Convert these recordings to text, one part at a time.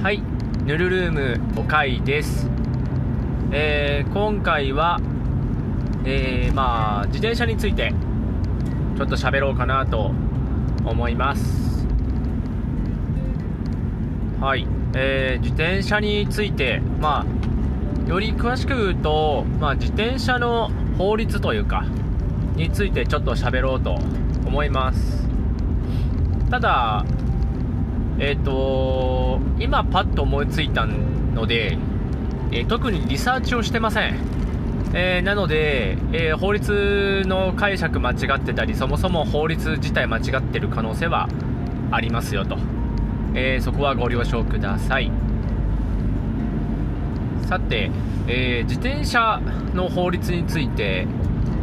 はい、ヌルルーム5回です。えー今回は、えーまあ、自転車についてちょっと喋ろうかなと思います。はい、えー自転車について、まあ、より詳しく言うと、まあ、自転車の法律というか、についてちょっと喋ろうと思います。ただ、えっ、と今パッと思いついたので、えー特にリサーチをしてません、えーなので、え法律の解釈間違ってたりそもそも法律自体間違ってる可能性はありますよと、えそこはご了承ください。さて、え自転車の法律について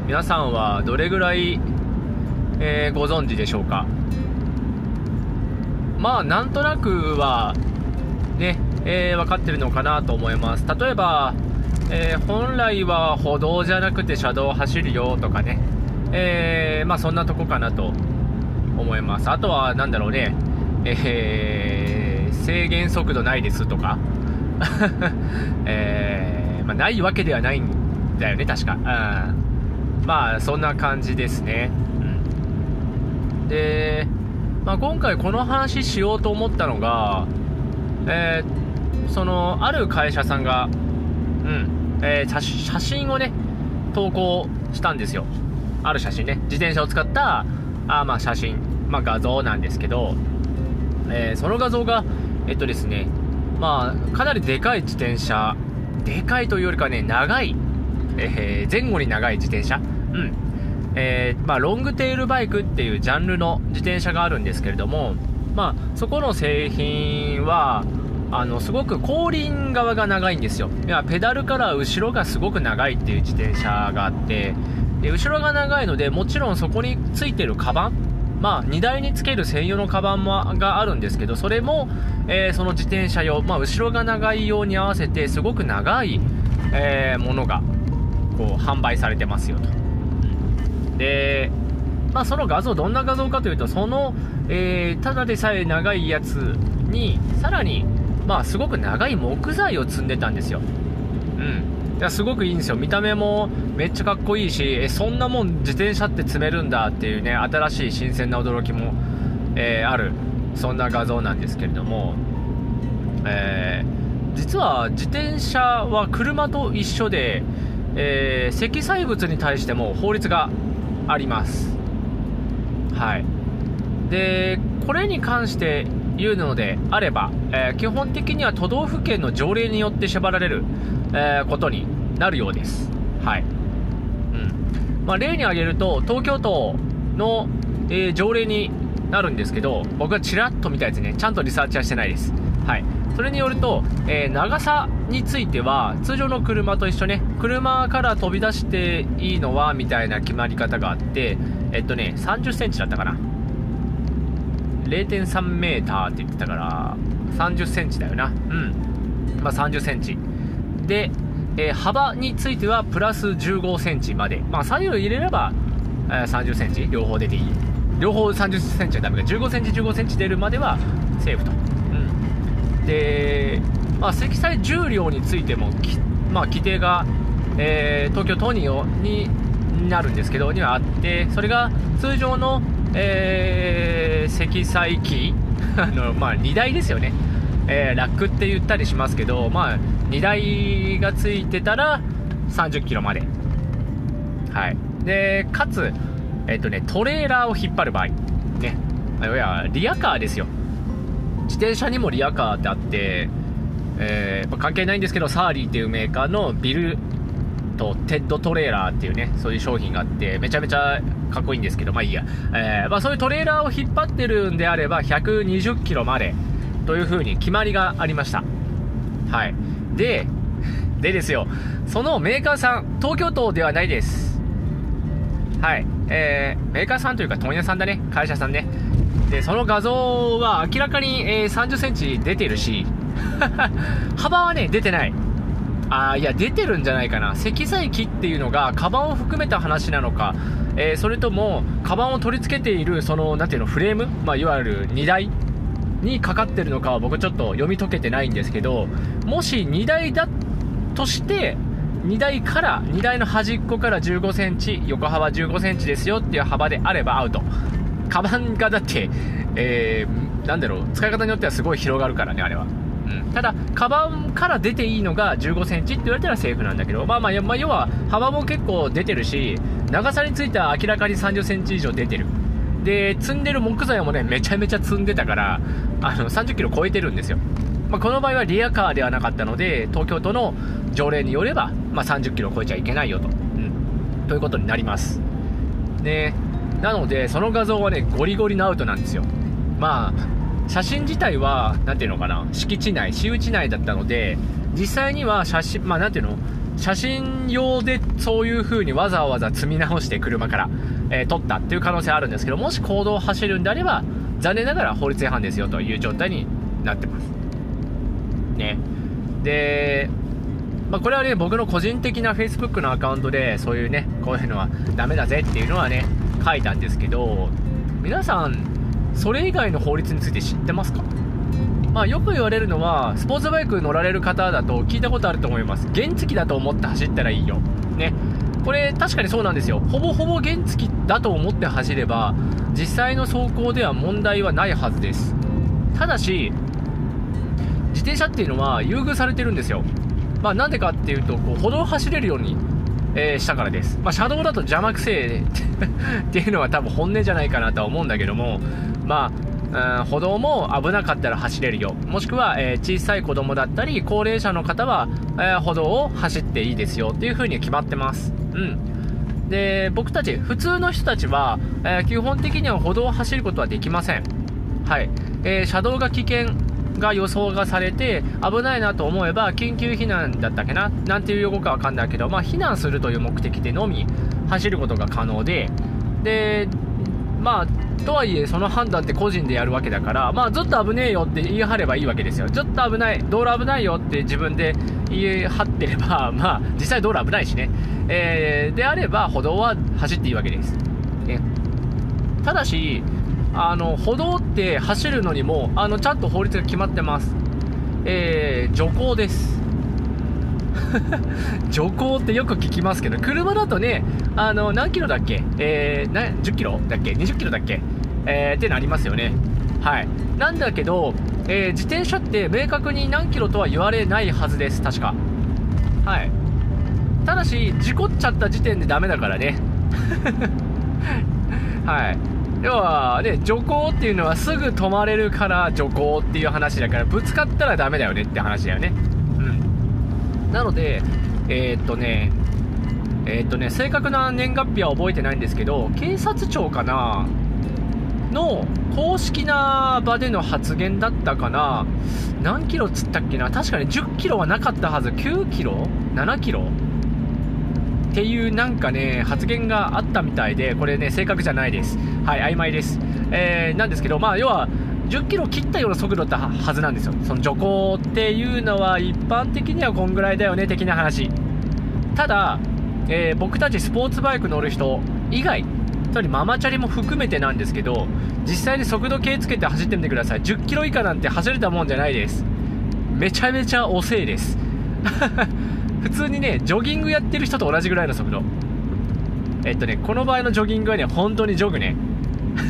皆さんはどれぐらい、えご存知でしょうか？まあなんとなくはね、えー分かってるのかなと思います。例えば、えー本来は歩道じゃなくて車道を走るよとかね、えーまあそんなとこかなと思います。あとはなんだろうね、えー制限速度ないですとか、えまあ、ないわけではないんだよね確か、うん、まあそんな感じですね、うん、でまあ、今回この話しようと思ったのが、えーそのある会社さんが、うんえー写真をね投稿したんですよ。ある写真ね。自転車を使ったあまあ写真、まあ、画像なんですけど、えーその画像がえっとですねまあかなりでかい自転車でかいというよりかね長い、えー前後に長い自転車。うん。えーまあ、ロングテールバイクっていうジャンルの自転車があるんですけれども、まあ、そこの製品はあのすごく後輪側が長いんですよ。いやペダルから後ろがすごく長いっていう自転車があってで後ろが長いのでもちろんそこについてるカバンまあ、荷台につける専用のカバンもがあるんですけどそれも、えーその自転車用、まあ、後ろが長いように合わせてすごく長い、えーものがこう販売されてますよと。で、まあ、その画像どんな画像かというとその、えーただでさえ長いやつにさらに、まあ、すごく長い木材を積んでたんですよ。うん。だからすごくいいんですよ。見た目もめっちゃかっこいいしえそんなもん自転車って積めるんだっていうね新しい新鮮な驚きも、えーあるそんな画像なんですけれども、えー実は自転車は車と一緒で、えー積載物に対しても法律があります。はい。でこれに関して言うのであれば、えー基本的には都道府県の条例によって縛られる、えーことになるようです。はい、うん。まあ、例に挙げると東京都の、えー条例になるんですけど僕はちらっと見たやつねちゃんとリサーチはしてないです。はい。それによると、えー長さについては通常の車と一緒ね車から飛び出していいのはみたいな決まり方があってえっとね3 0センチだったかな。0.3メーターって言ってたから30センチだよな。うん。まあ30センチ。で、えー幅についてはプラス15センチまで。まあ左右入れれば、え30センチ。両方出ていい。両方30センチはダメか。15センチ15センチ出るまではセーフと。で、まあ、積載重量についても、まあ、規定が、えー東京都によになるんですけどにはあってそれが通常の、えー積載機 あの、まあ、荷台ですよね、えーラックって言ったりしますけど、まあ、荷台がついてたら30キロまで。はい。でかつえっ、とねトレーラーを引っ張る場合。ね。いやリアカーですよ。自転車にもリアカーってあって、えー関係ないんですけど Surly っていうメーカーの Bill と Ted トレーラーっていうねそういう商品があってめちゃめちゃかっこいいんですけどまあいいや、えーまあ、そういうトレーラーを引っ張ってるんであれば120キロまでという風に決まりがありました。はい。ででですよ。そのメーカーさん東京都ではないです。はい。えーメーカーさんというか問屋さんだね。会社さんね。でその画像は明らかに、えー30センチ出てるし 幅はね出てない。あいや出てるんじゃないかな。積載機っていうのがカバンを含めた話なのか、えーそれともカバンを取り付けているそのなんていうのフレーム、まあ、いわゆる荷台にかかってるのかは僕ちょっと読み解けてないんですけどもし荷台だとして荷台から荷台の端っこから1 5センチ横幅1 5センチですよっていう幅であればアウト。カバンがだって、えー、なんだろう使い方によってはすごい広がるからねあれはうん、ただ、カバンから出ていいのが1 5センチって言われたらセーフなんだけど、まあまあ、まあ、要は幅も結構出てるし、長さについては明らかに3 0センチ以上出てる。で、積んでる木材もね、めちゃめちゃ積んでたから、あの、30キロ超えてるんですよ。まあ、この場合はリアカーではなかったので、東京都の条例によれば、まあ、30キロ超えちゃいけないよと。うん。ということになります。で、なので、その画像はね、ゴリゴリのアウトなんですよ。まあ、写真自体は、何ていうのかな、敷地内、私有地内だったので、実際には写真、まあ、ていうの、写真用でそういう風にわざわざ積み直して車から、えー、撮ったっていう可能性あるんですけど、もし公道を走るんであれば、残念ながら法律違反ですよという状態になってます。ね。で、まあ、これはね、僕の個人的な Facebook のアカウントで、そういうね、こういうのはダメだぜっていうのはね、書いたんですけど、皆さん、それ以外の法律について知ってますか？まあ、よく言われるのは、スポーツバイク乗られる方だと聞いたことあると思います。原付だと思って走ったらいいよ。ね。これ確かにそうなんですよ。ほぼほぼ原付だと思って走れば、実際の走行では問題はないはずです。ただし、自転車っていうのは優遇されてるんですよ。まあ、なんでかっていうと、こう歩道を走れるように、えー、したからです。まあ、車道だと邪魔くせえ っていうのは多分本音じゃないかなとは思うんだけども、まあ、歩道も危なかったら走れるよ。もしくは、えー、小さい子供だったり高齢者の方は、えー、歩道を走っていいですよ。っていう風に決まってます。うん。で僕たち普通の人たちは、え、基本的には歩道を走ることはできません。はい、えー、車道が危険が予想がされて危ないなと思えば緊急避難だったっけな？なんていう用語かわかんないけど、まあ、避難するという目的でのみ走ることが可能ででまあとはいえその判断って個人でやるわけだから、まあ、ずっと危ねえよって言い張ればいいわけですよ。ちょっと危ない道路危ないよって自分で言い張ってれば、まあ、実際道路危ないしね、えー、であれば歩道は走っていいわけです、ね、ただしあの歩道って走るのにもあのちゃんと法律が決まってます、えー、徐行です 徐行ってよく聞きますけど、車だとね、あの、何キロだっけ？えー、な、10キロだっけ ?20 キロだっけ？えー、ってなりますよね。はい。なんだけど、えー、自転車って明確に何キロとは言われないはずです、確か。はい。ただし、事故っちゃった時点でダメだからね。はい。要はね、徐行っていうのはすぐ止まれるから徐行っていう話だから、ぶつかったらダメだよねって話だよね。うん。なので、えー、っとね、えー、っとね、正確な年月日は覚えてないんですけど、警察庁かなの公式な場での発言だったかな何キロつったっけな確かに10キロはなかったはず9キロ？7キロ？っていうなんかね発言があったみたいでこれね正確じゃないです。はい曖昧です、えー、なんですけどまあ要は10キロ切ったような速度だったはずなんですよ。その徐行っていうのは一般的にはこんぐらいだよね的な話。ただ、えー、僕たちスポーツバイク乗る人以外つまりママチャリも含めてなんですけど実際に速度計つけて走ってみてください。10キロ以下なんて走れたもんじゃないです。めちゃめちゃ遅いです。普通にねジョギングやってる人と同じぐらいの速度。えっとねこの場合のジョギングはね本当にジョグね。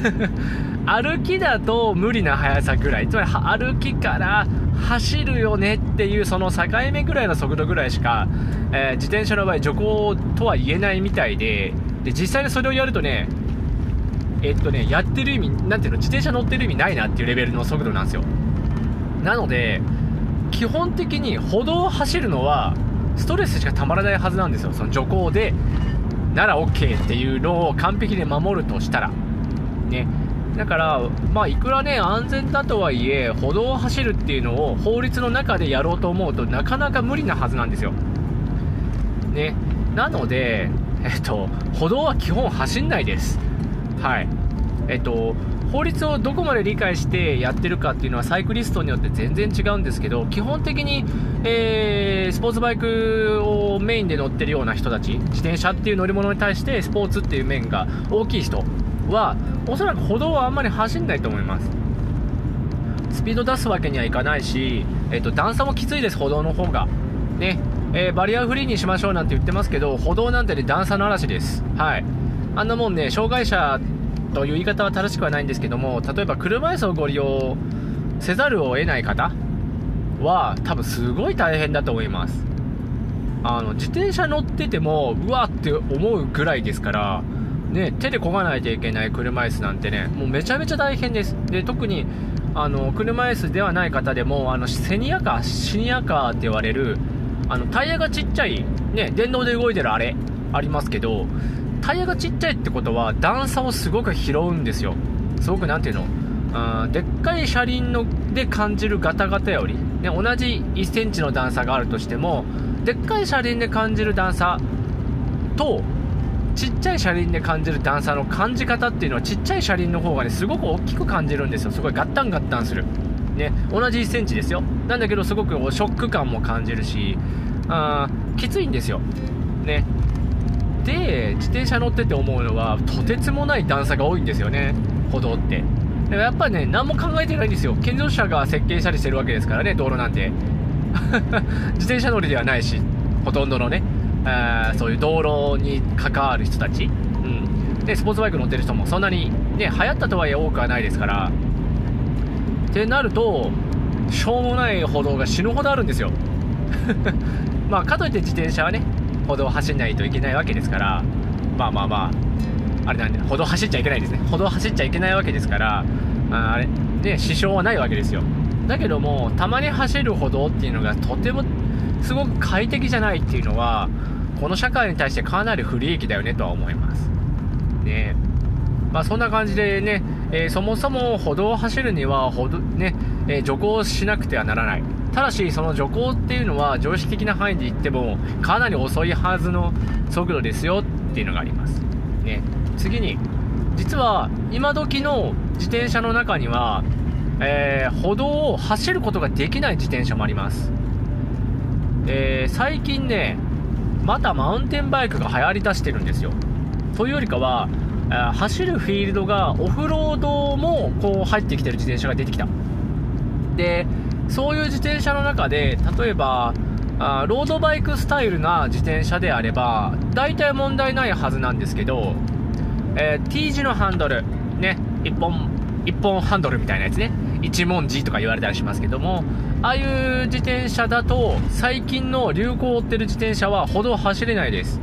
歩きだと無理な速さぐらい。つまり歩きから走るよねっていうその境目ぐらいの速度ぐらいしか、えー、自転車の場合徐行とは言えないみたいで。で実際にそれをやるとねえっとねやってる意味なていうの自転車乗ってる意味ないなっていうレベルの速度なんですよ。なので基本的に歩道を走るのはストレスしかたまらないはずなんですよその徐行でなら OK っていうのを完璧に守るとしたらねだから、まあ、いくらね、安全だとはいえ、歩道を走るっていうのを法律の中でやろうと思うとなかなか無理なはずなんですよ。ね。なので、えっと、歩道は基本走んないです。はい。えっと、法律をどこまで理解してやってるかっていうのはサイクリストによって全然違うんですけど、基本的に、えー、スポーツバイクをメインで乗ってるような人たち、自転車っていう乗り物に対してスポーツっていう面が大きい人は、おそらく歩道はあんまり走んないと思います。スピード出すわけにはいかないし、えっと、段差もきついです歩道の方が。ね。えー、バリアフリーにしましょうなんて言ってますけど歩道なんてね段差の嵐です。はい。あんなもんね障害者という言い方は正しくはないんですけども例えば車椅子をご利用せざるを得ない方は多分すごい大変だと思います。あの自転車乗っててもうわって思うぐらいですからね、手で漕がないといけない車椅子なんてねもうめちゃめちゃ大変です。で特にあの車椅子ではない方でもあのセニアカーシニアカーって言われるあのタイヤがちっちゃい、ね、電動で動いてるあれありますけどタイヤがちっちゃいってことは段差をすごく拾うんですよ。すごく何ていうの？あでっかい車輪ので感じるガタガタより、ね、同じ1センチの段差があるとしてもでっかい車輪で感じる段差とちっちゃい車輪で感じる段差の感じ方っていうのはちっちゃい車輪の方がねすごく大きく感じるんですよ。すごいガッタンガッタンする。ね同じ1センチですよ。なんだけどすごくショック感も感じるしあきついんですよ。ね。で自転車乗ってて思うのはとてつもない段差が多いんですよね。歩道って。でもやっぱね何も考えてないんですよ。健常者が設計したりしてるわけですからね道路なんて。自転車乗りではないしほとんどのねあそういう道路に関わる人たち、うん、でスポーツバイク乗ってる人もそんなに、ね、流行ったとはいえ多くはないですから。ってなるとしょうもない歩道が死ぬほどあるんですよ。まあかといって自転車はね歩道を走んないといけないわけですからまあまあまああれなんで歩道走っちゃいけないですね。歩道走っちゃいけないわけですからああれね支障はないわけですよ。だけどもたまに走る歩道っていうのがとてもすごく快適じゃないっていうのはこの社会に対してかなり不利益だよねとは思います。ね。まあ、そんな感じでね、えー、そもそも歩道を走るには歩道、ねえー、徐行しなくてはならない。ただし、その徐行っていうのは常識的な範囲で言ってもかなり遅いはずの速度ですよっていうのがあります。ね、次に、実は今時の自転車の中には、えー、歩道を走ることができない自転車もあります。え、最近ね、またマウンテンバイクが流行りだしてるんですよ。というよりかは、走るフィールドがオフロードもこう入ってきてる自転車が出てきた。で、そういう自転車の中で、例えば、あロードバイクスタイルな自転車であれば、大体問題ないはずなんですけど、えー、T 字のハンドル、ね、1本、1本ハンドルみたいなやつね、一文字とか言われたりしますけども、ああいう自転車だと最近の流行を追ってる自転車は歩道走れないです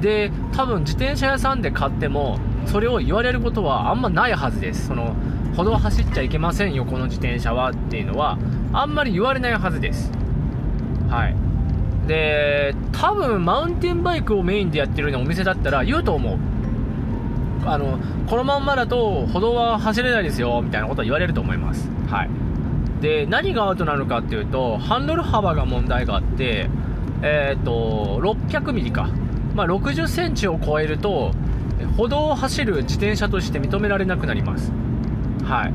で多分自転車屋さんで買ってもそれを言われることはあんまないはずです。その歩道走っちゃいけませんよこの自転車はっていうのはあんまり言われないはずです。はい。で多分マウンテンバイクをメインでやってるようなお店だったら言うと思う。あのこのまんまだと歩道は走れないですよみたいなことは言われると思います。はい。で何がアウトなのかっていうとハンドル幅が問題があってえっ、ー、と600ミリか、まあ、60センチを超えると歩道を走る自転車として認められなくなりますはい、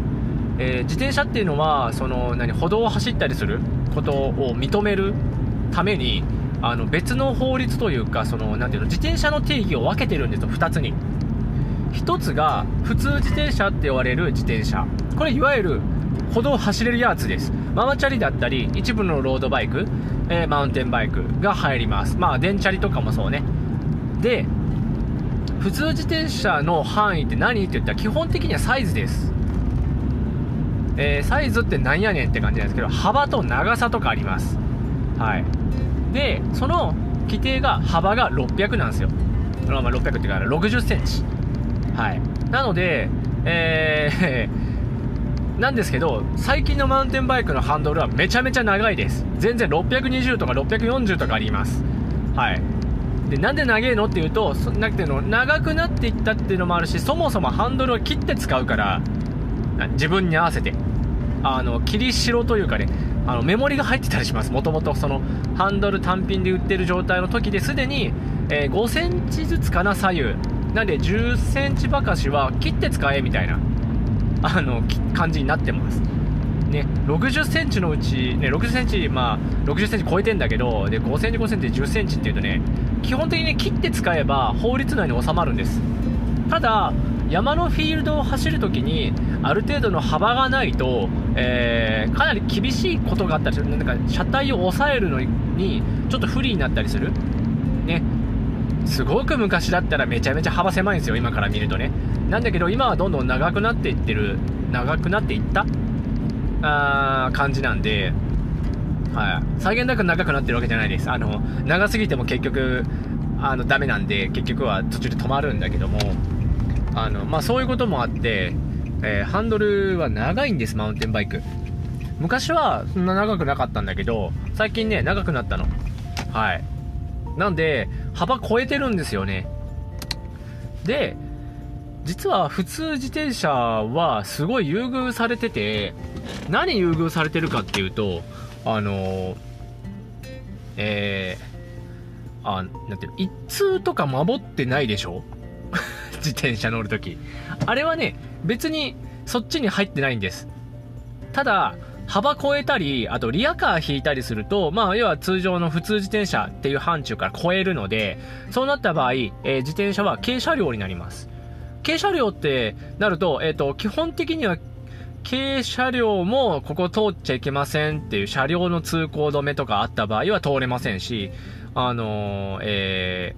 えー、自転車っていうのはその何歩道を走ったりすることを認めるためにあの別の法律というかそのなていうの自転車の定義を分けてるんですよ2つに1つが普通自転車って言われる自転車これいわゆる歩道を走れるやつです。ママチャリだったり、一部のロードバイク、えー、マウンテンバイクが入ります。まあ、電チャリとかもそうね。で、普通自転車の範囲って何って言ったら基本的にはサイズです。えー、サイズって何やねんって感じなんですけど、幅と長さとかあります。はい。で、その規定が幅が600なんですよ。まあ、600っていうか60センチ。はい。なので、えー なんですけど、最近のマウンテンバイクのハンドルはめちゃめちゃ長いです。全然620とか640とかあります。はい。で、なんで長いのっていうと、なくての、長くなっていったっていうのもあるし、そもそもハンドルを切って使うから、自分に合わせて。あの、切り代というかね、あの、メモリが入ってたりします。もともとその、ハンドル単品で売ってる状態の時ですでに、えー、5センチずつかな、左右。なんで、10センチばかしは切って使え、みたいな。あの感じになってます。ね、60センチのうち、ね、60センチ、まあ、60センチ超えてんだけど、で、5センチ5センチ10センチっていうとね、基本的に切って使えば法律内に収まるんです。ただ、山のフィールドを走るときにある程度の幅がないと、えー、かなり厳しいことがあったりする。なんか車体を抑えるのにちょっと不利になったりする。ね。すごく昔だったらめちゃめちゃ幅狭いんですよ今から見るとね。なんだけど今はどんどん長くなっていってる長くなっていったあ感じなんではい、際限なく長くなってるわけじゃないです。あの長すぎても結局あのダメなんで結局は途中で止まるんだけどもあの、まあ、そういうこともあって、えー、ハンドルは長いんですマウンテンバイク。昔はそんな長くなかったんだけど最近ね長くなったの。はい。なんで幅超えてるんですよね。で実は普通自転車はすごい優遇されてて何優遇されてるかっていうとあのえー、あ、なんていうの、一通とか守ってないでしょ？自転車乗るとき。あれはね、別にそっちに入ってないんです。ただ、幅超えたり、あとリアカー引いたりすると、まあ、要は通常の普通自転車っていう範疇から超えるので、そうなった場合、えー、自転車は軽車両になります。軽車両ってなると、えっ、ー、と、基本的には軽車両もここ通っちゃいけませんっていう車両の通行止めとかあった場合は通れませんし、あのー、え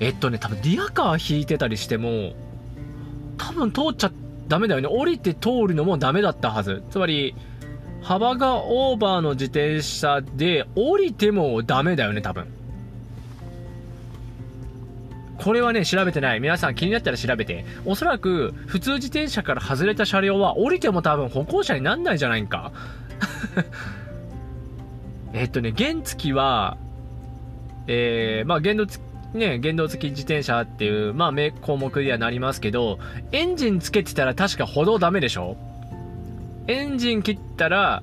ー、えっとね、多分リアカー引いてたりしても、多分通っちゃダメだよね。降りて通るのもダメだったはず。つまり、幅がオーバーの自転車で降りてもダメだよね、多分。これはね、調べてない。皆さん気になったら調べて。おそらく、普通自転車から外れた車両は降りても多分歩行者になんないじゃないんか。えっとね、原付は、えー、まあ、原動付ね、原動付き自転車っていう、まあ、項目にはなりますけど、エンジンつけてたら確か歩道ダメでしょ？エンジン切ったら、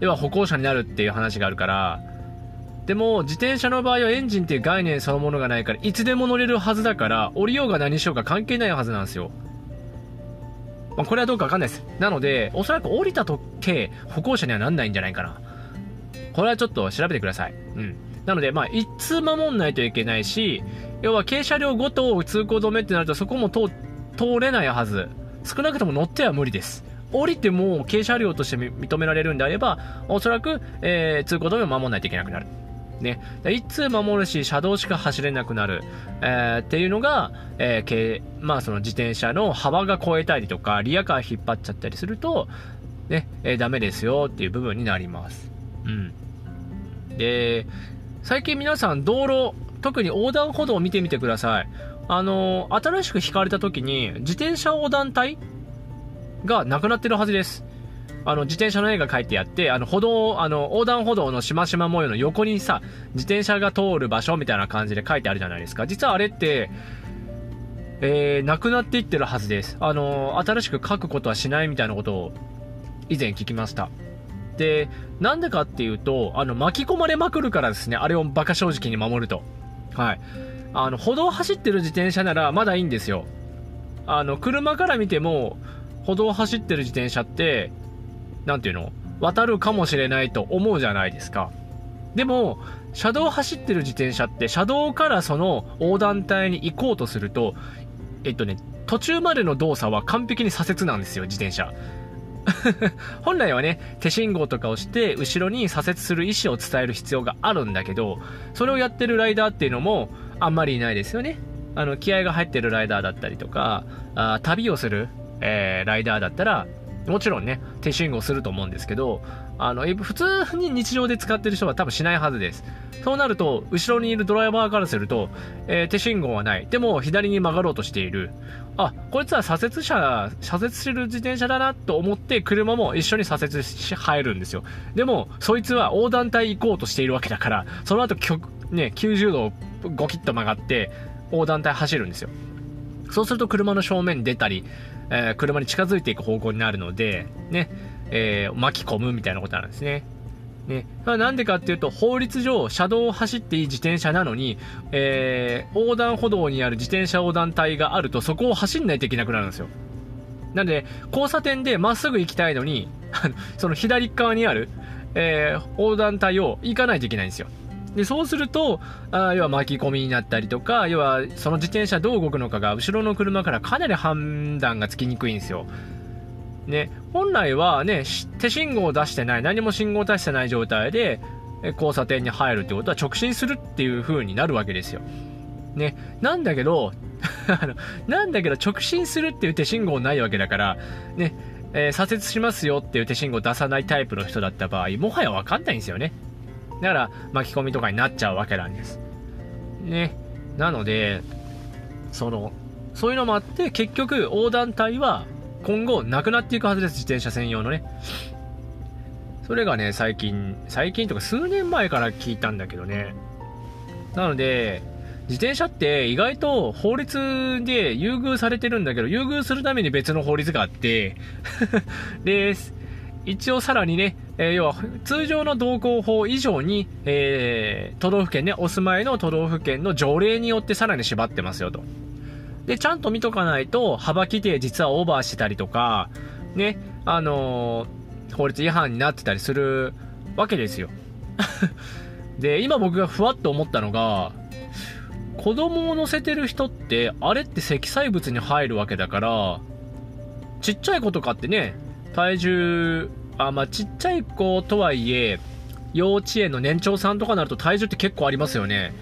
要は歩行者になるっていう話があるから、でも、自転車の場合はエンジンっていう概念そのものがないから、いつでも乗れるはずだから、降りようが何しようが関係ないはずなんですよ。まあ、これはどうかわかんないです。なので、おそらく降りたとて、歩行者にはなんないんじゃないかな。これはちょっと調べてください。うん。なので、まあ、一通守んないといけないし、要は軽車両ごと通行止めってなると、そこも通、通れないはず。少なくとも乗っては無理です。降りても軽車両として認められるんであれば、おそらく、えー、通行止めを守らないといけなくなる。ね。一通守るし、車道しか走れなくなる。えー、っていうのが、えー、まあその自転車の幅が超えたりとか、リアカー引っ張っちゃったりすると、ね、えー、ダメですよっていう部分になります。うん。で、最近皆さん道路、特に横断歩道を見てみてください。あの、新しく引かれた時に、自転車横断帯がなくなってるはずです。あの、自転車の絵が描いてあって、あの、歩道、あの、横断歩道のしましま模様の横にさ、自転車が通る場所みたいな感じで書いてあるじゃないですか。実はあれって、えー、なくなっていってるはずです。あの、新しく書くことはしないみたいなことを以前聞きました。で、なんでかっていうと、あの、巻き込まれまくるからですね、あれを馬鹿正直に守ると。はい。あの、歩道走ってる自転車ならまだいいんですよ。あの、車から見ても、歩道走ってる自転車って、なんていうの渡るかもしれないと思うじゃないですか。でも、車道走ってる自転車って、車道からその横断帯に行こうとすると、えっとね、途中までの動作は完璧に左折なんですよ、自転車。本来はね、手信号とかをして、後ろに左折する意思を伝える必要があるんだけど、それをやってるライダーっていうのも、あんまりいないですよね。あの、気合が入ってるライダーだったりとか、あ旅をする、えー、ライダーだったら、もちろんね、手信号すると思うんですけど、あの、普通に日常で使ってる人は多分しないはずです。そうなると、後ろにいるドライバーからすると、えー、手信号はない。でも、左に曲がろうとしている。あ、こいつは左折車、左折してる自転車だなと思って、車も一緒に左折し、入るんですよ。でも、そいつは横断帯行こうとしているわけだから、その後、ね、90度ゴキッと曲がって、横断帯走るんですよ。そうすると車の正面に出たり、えー、車に近づいていく方向になるので、ね、えー、巻き込むみたいなことなんですね。ね。なんでかっていうと、法律上、車道を走っていい自転車なのに、えー、横断歩道にある自転車横断帯があると、そこを走んないといけなくなるんですよ。なんで、交差点でまっすぐ行きたいのに、その左側にある、えー、横断帯を行かないといけないんですよ。でそうするとあ要は巻き込みになったりとか要はその自転車どう動くのかが後ろの車からかなり判断がつきにくいんですよね、本来はね、手信号を出してない、何も信号を出してない状態で、交差点に入るってことは直進するっていう風になるわけですよ。ね、なんだけど、なんだけど直進するっていう手信号ないわけだから、ね、えー、左折しますよっていう手信号を出さないタイプの人だった場合、もはやわかんないんですよね。だから、巻き込みとかになっちゃうわけなんです。ね。なので、その、そういうのもあって、結局、横断帯は今後なくなっていくはずです、自転車専用のね。それがね、最近、最近とか数年前から聞いたんだけどね。なので、自転車って意外と法律で優遇されてるんだけど、優遇するために別の法律があって で、一応さらにね、えー、要は通常の道交法以上に、えー、都道府県ね、お住まいの都道府県の条例によってさらに縛ってますよと。で、ちゃんと見とかないと、幅規定実はオーバーしてたりとか、ね、あのー、法律違反になってたりするわけですよ。で、今僕がふわっと思ったのが、子供を乗せてる人って、あれって積載物に入るわけだから、ちっちゃい子とかってね、体重、あ、まあ、ちっちゃい子とはいえ、幼稚園の年長さんとかになると体重って結構ありますよね。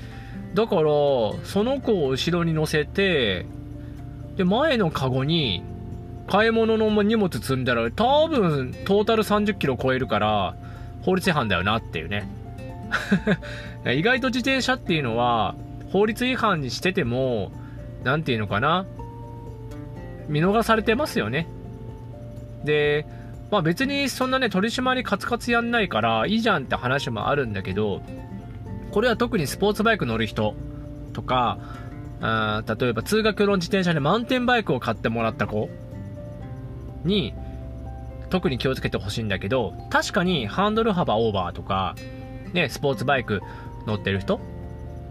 だから、その子を後ろに乗せて、で、前のカゴに、買い物の荷物積んだら、多分、トータル30キロ超えるから、法律違反だよなっていうね。意外と自転車っていうのは、法律違反にしてても、なんていうのかな。見逃されてますよね。で、まあ別にそんなね、取締りカツカツやんないからいいじゃんって話もあるんだけど、これは特にスポーツバイク乗る人とか、あ例えば通学路の自転車でマウンテンバイクを買ってもらった子に、特に気をつけてほしいんだけど、確かにハンドル幅オーバーとか、ね、スポーツバイク乗ってる人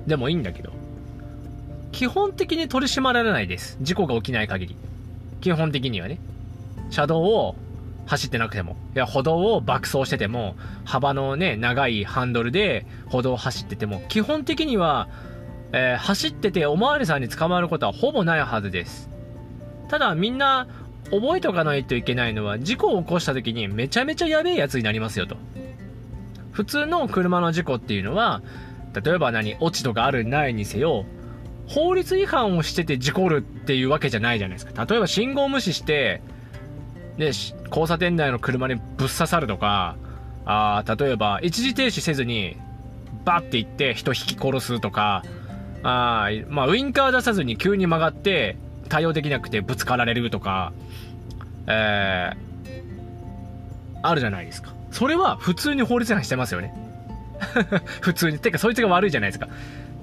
でもいいんだけど、基本的に取り締まられないです。事故が起きない限り。基本的にはね。車道を走ってなくても。いや、歩道を爆走してても、幅のね、長いハンドルで歩道を走ってても、基本的には、えー、走ってておまわりさんに捕まることはほぼないはずです。ただ、みんな、覚えておかないといけないのは、事故を起こした時にめちゃめちゃやべえやつになりますよと。普通の車の事故っていうのは、例えば何、落ち度があるないにせよ、法律違反をしてて事故るっていうわけじゃないじゃないですか。例えば信号無視して、ね、交差点内の車にぶっ刺さるとか、あ例えば、一時停止せずに、バッて行って人引き殺すとか、あまあ、ウインカー出さずに急に曲がって、対応できなくてぶつかられるとか、えー、あるじゃないですか。それは普通に法律違反してますよね。普通に。てか、そいつが悪いじゃないですか。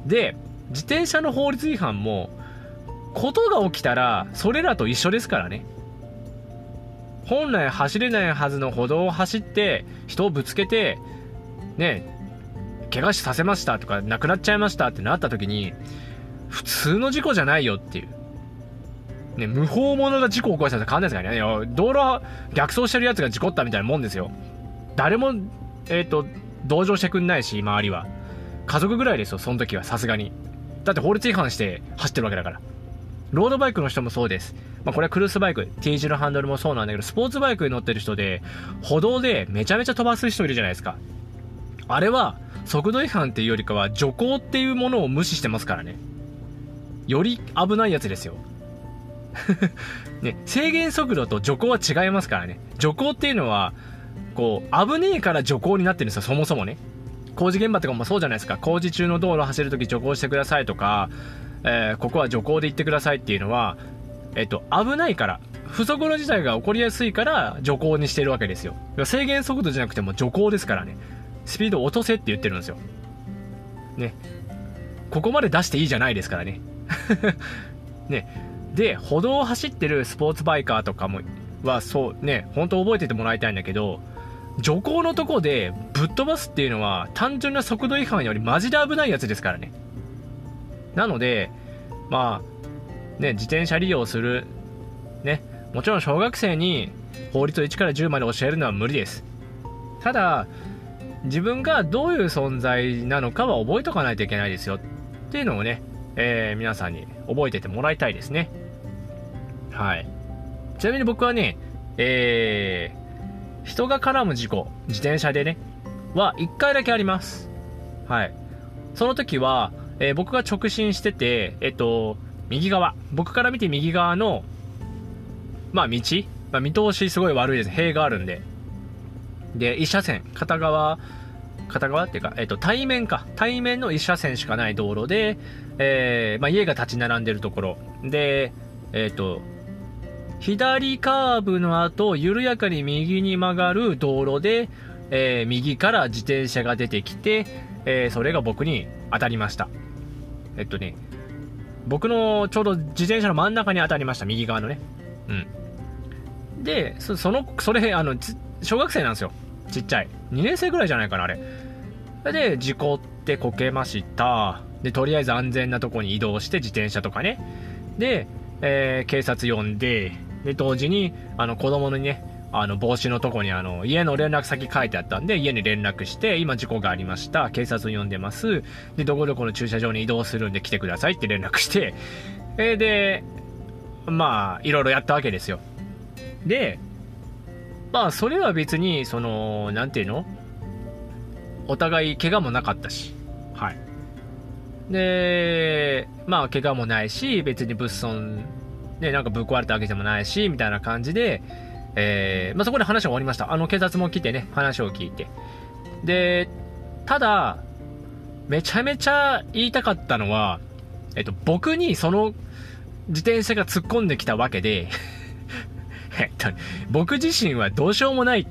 で、自転車の法律違反も、ことが起きたら、それらと一緒ですからね。本来走れないはずの歩道を走って人をぶつけてね怪我させましたとか亡くなっちゃいましたってなった時に普通の事故じゃないよっていうね、無法者が事故を起こしたって変わんないですからね。道路逆走してるやつが事故ったみたいなもんですよ。誰も、えっ、ー、と、同情してくんないし、周りは。家族ぐらいですよ、その時は、さすがに。だって法律違反して走ってるわけだから。ロードバイクの人もそうです。まあ、これはクルースバイク、T 字のハンドルもそうなんだけど、スポーツバイクに乗ってる人で、歩道でめちゃめちゃ飛ばす人いるじゃないですか。あれは、速度違反っていうよりかは、徐行っていうものを無視してますからね。より危ないやつですよ。ね、制限速度と徐行は違いますからね。徐行っていうのは、こう、危ねえから徐行になってるんですよ、そもそもね。工事現場とかもそうじゃないですか。工事中の道路走るとき徐行してくださいとか、えー、ここは徐行で行ってくださいっていうのは、えっと、危ないから、不測の事態が起こりやすいから徐行にしてるわけですよ。制限速度じゃなくても徐行ですからね。スピード落とせって言ってるんですよ。ね。ここまで出していいじゃないですからね。ね。で、歩道を走ってるスポーツバイカーとかも、はそうね、本当覚えててもらいたいんだけど、徐行のとこでぶっ飛ばすっていうのは単純な速度違反よりマジで危ないやつですからね。なので、まあ、ね、自転車利用する、ね、もちろん小学生に法律を1から10まで教えるのは無理です。ただ、自分がどういう存在なのかは覚えとかないといけないですよっていうのをね、えー、皆さんに覚えててもらいたいですね。はい。ちなみに僕はね、えー、人が絡む事故、自転車でね、は1回だけあります。はい。その時は、えー、僕が直進してて、えっと、右側、僕から見て右側の、まあ道、まあ、見通しすごい悪いです。塀があるんで。で、1車線、片側、片側っていうか、えっと、対面か。対面の1車線しかない道路で、えー、まあ、家が立ち並んでるところ。で、えっと、左カーブの後、緩やかに右に曲がる道路で、えー、右から自転車が出てきて、えー、それが僕に当たりました。えっとね、僕のちょうど自転車の真ん中に当たりました、右側のね。うん。で、その、それ、あの、小学生なんですよ。ちっちゃい。2年生ぐらいじゃないかな、あれ。で、事故ってこけました。で、とりあえず安全なとこに移動して自転車とかね。で、えー、警察呼んで、で、同時に、あの、子供にね、あの、帽子のとこにあの、家の連絡先書いてあったんで、家に連絡して、今事故がありました。警察呼んでます。で、どこどこの駐車場に移動するんで来てくださいって連絡して、え、で、まあ、いろいろやったわけですよ。で、まあ、それは別に、その、なんていうの？お互い怪我もなかったし、はい。で、まあ、怪我もないし、別に物損、ね、なんかぶっ壊れたわけでもないし、みたいな感じで、えー、まあ、そこで話は終わりました。あの、警察も来てね、話を聞いて。で、ただ、めちゃめちゃ言いたかったのは、えっと、僕にその自転車が突っ込んできたわけで えっと、僕自身はどうしようもない。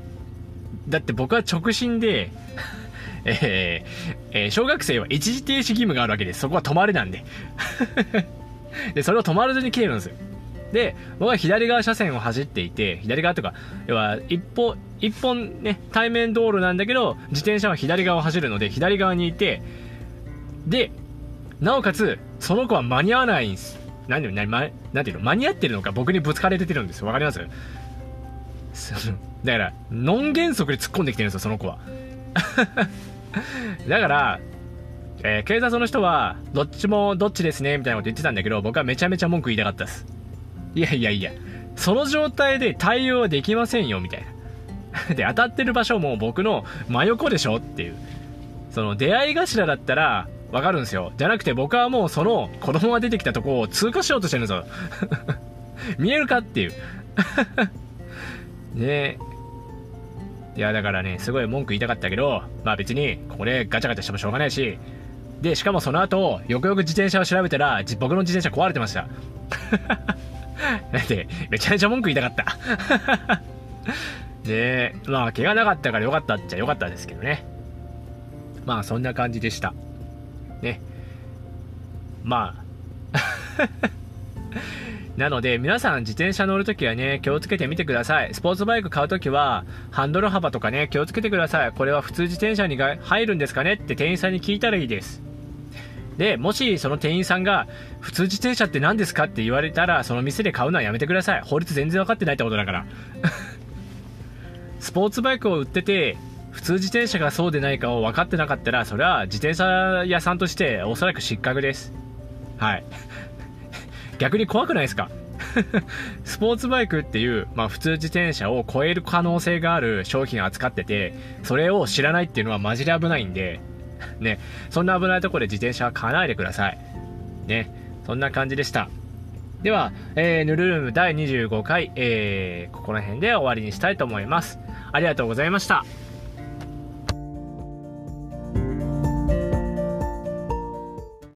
だって僕は直進で えー、えー、小学生は一時停止義務があるわけです。そこは止まれなんで で、それを止まらずに切れるんですよ。で、僕は左側車線を走っていて、左側とか、要は、一歩、一本ね、対面道路なんだけど、自転車は左側を走るので、左側にいて、で、なおかつ、その子は間に合わないんです。何でも、何、ま、なんていうの、間に合ってるのか僕にぶつかれてるんですよ。わかります？だから、ノン原則で突っ込んできてるんですよ、その子は。だから、えー、警察の人は、どっちもどっちですね、みたいなこと言ってたんだけど、僕はめちゃめちゃ文句言いたかったです。いやいやいや、その状態で対応はできませんよ、みたいな。で、当たってる場所も僕の真横でしょっていう。その出会い頭だったらわかるんですよ。じゃなくて僕はもうその子供が出てきたとこを通過しようとしてるんですよ。見えるかっていう。ねいや、だからね、すごい文句言いたかったけど、まあ別に、ここでガチャガチャしてもしょうがないし、で、しかもその後、よくよく自転車を調べたら、僕の自転車壊れてました。だって、めちゃめちゃ文句言いたかった。で、まあ、怪我なかったからよかったっちゃよかったですけどね。まあ、そんな感じでした。ね。まあ。なので、皆さん自転車乗るときはね、気をつけてみてください。スポーツバイク買うときは、ハンドル幅とかね、気をつけてください。これは普通自転車に入るんですかねって店員さんに聞いたらいいです。で、もしその店員さんが、普通自転車って何ですかって言われたら、その店で買うのはやめてください。法律全然分かってないってことだから。スポーツバイクを売ってて、普通自転車がそうでないかを分かってなかったら、それは自転車屋さんとしておそらく失格です。はい。逆に怖くないですか？スポーツバイクっていう、まあ普通自転車を超える可能性がある商品を扱ってて、それを知らないっていうのはマジで危ないんで、ね、そんな危ないとこで自転車は買わないでください。ね、そんな感じでした。では、えー、ヌルルーム第25回、えー、ここら辺で終わりにしたいと思います。ありがとうございました。